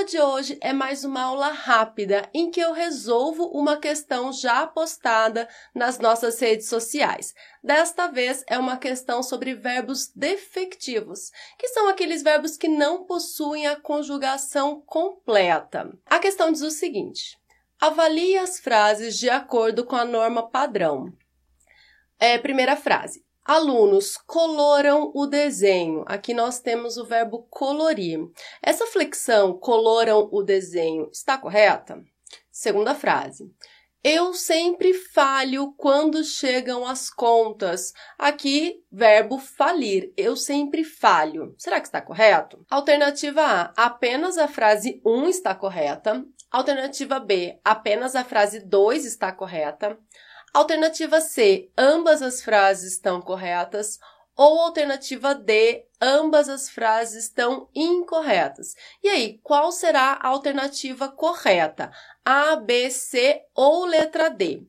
Aula de hoje é mais uma aula rápida em que eu resolvo uma questão já postada nas nossas redes sociais. Desta vez é uma questão sobre verbos defectivos, que são aqueles verbos que não possuem a conjugação completa. A questão diz o seguinte: avalie as frases de acordo com a norma padrão. É, primeira frase. Alunos coloram o desenho. Aqui nós temos o verbo colorir. Essa flexão coloram o desenho está correta? Segunda frase. Eu sempre falho quando chegam as contas. Aqui, verbo falir. Eu sempre falho. Será que está correto? Alternativa A. Apenas a frase 1 está correta. Alternativa B. Apenas a frase 2 está correta. Alternativa C, ambas as frases estão corretas. Ou alternativa D, ambas as frases estão incorretas. E aí, qual será a alternativa correta? A, B, C ou letra D?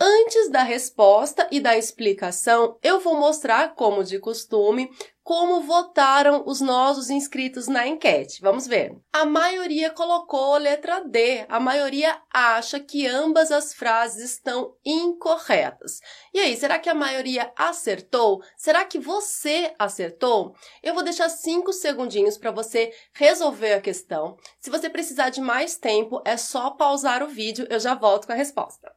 Antes da resposta e da explicação, eu vou mostrar, como de costume, como votaram os nossos inscritos na enquete. Vamos ver. A maioria colocou a letra D. A maioria acha que ambas as frases estão incorretas. E aí, será que a maioria acertou? Será que você acertou? Eu vou deixar cinco segundinhos para você resolver a questão. Se você precisar de mais tempo, é só pausar o vídeo, eu já volto com a resposta.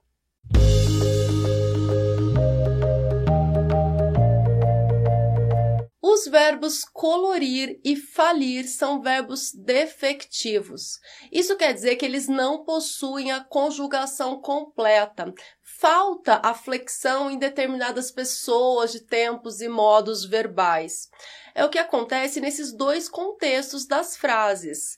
Os verbos colorir e falir são verbos defectivos. Isso quer dizer que eles não possuem a conjugação completa. Falta a flexão em determinadas pessoas de tempos e modos verbais. É o que acontece nesses dois contextos das frases.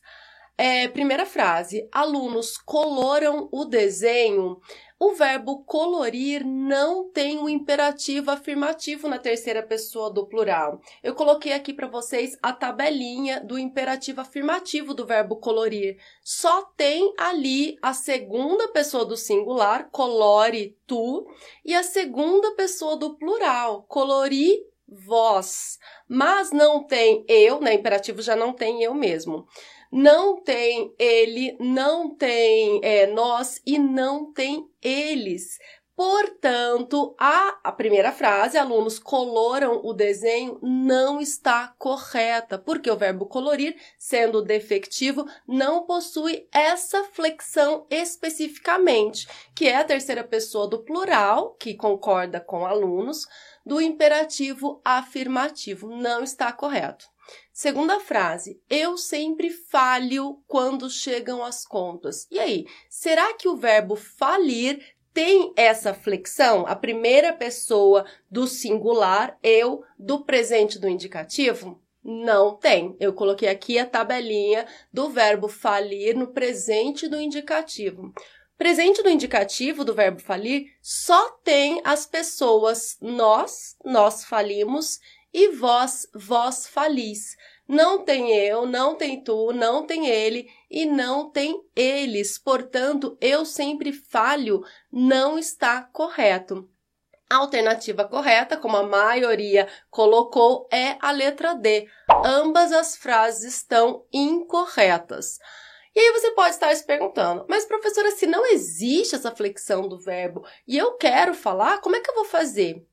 É, primeira frase: alunos coloram o desenho o verbo colorir não tem um imperativo afirmativo na terceira pessoa do plural. Eu coloquei aqui para vocês a tabelinha do imperativo afirmativo do verbo colorir. Só tem ali a segunda pessoa do singular, colore tu, e a segunda pessoa do plural, colori vós. Mas não tem eu, né? Imperativo já não tem eu mesmo não tem ele, não tem é, nós e não tem eles. Portanto, a, a primeira frase, alunos coloram o desenho, não está correta, porque o verbo colorir, sendo defectivo, não possui essa flexão especificamente, que é a terceira pessoa do plural, que concorda com alunos, do imperativo afirmativo. Não está correto. Segunda frase, eu sempre falho quando chegam as contas. E aí, será que o verbo falir tem essa flexão? A primeira pessoa do singular, eu, do presente do indicativo? Não tem. Eu coloquei aqui a tabelinha do verbo falir no presente do indicativo. Presente do indicativo do verbo falir só tem as pessoas nós, nós falimos e vós, vós falis. Não tem eu, não tem tu, não tem ele e não tem eles. Portanto, eu sempre falho, não está correto. A alternativa correta, como a maioria colocou, é a letra D. Ambas as frases estão incorretas. E aí você pode estar se perguntando, mas professora, se não existe essa flexão do verbo e eu quero falar, como é que eu vou fazer?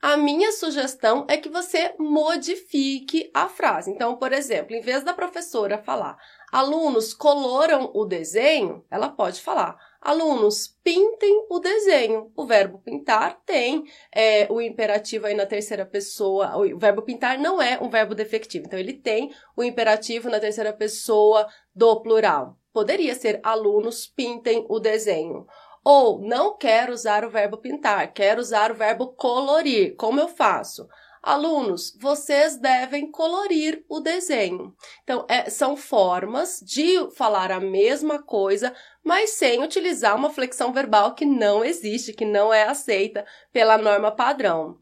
A minha sugestão é que você modifique a frase. Então, por exemplo, em vez da professora falar alunos coloram o desenho, ela pode falar alunos pintem o desenho. O verbo pintar tem é, o imperativo aí na terceira pessoa. O verbo pintar não é um verbo defectivo, então ele tem o imperativo na terceira pessoa do plural. Poderia ser alunos pintem o desenho. Ou não quero usar o verbo pintar, quero usar o verbo colorir. Como eu faço? Alunos, vocês devem colorir o desenho. Então, é, são formas de falar a mesma coisa, mas sem utilizar uma flexão verbal que não existe, que não é aceita pela norma padrão.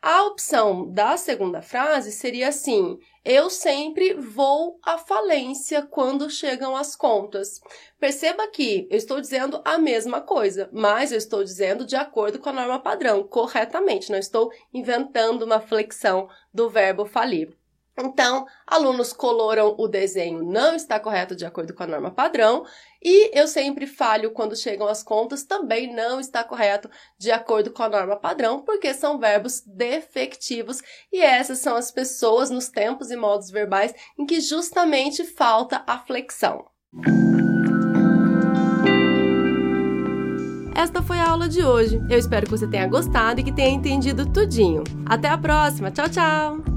A opção da segunda frase seria assim: eu sempre vou à falência quando chegam as contas. Perceba que eu estou dizendo a mesma coisa, mas eu estou dizendo de acordo com a norma padrão, corretamente, não estou inventando uma flexão do verbo falir. Então, alunos coloram o desenho não está correto de acordo com a norma padrão, e eu sempre falho quando chegam as contas, também não está correto de acordo com a norma padrão, porque são verbos defectivos, e essas são as pessoas nos tempos e modos verbais em que justamente falta a flexão. Esta foi a aula de hoje. Eu espero que você tenha gostado e que tenha entendido tudinho. Até a próxima. Tchau, tchau!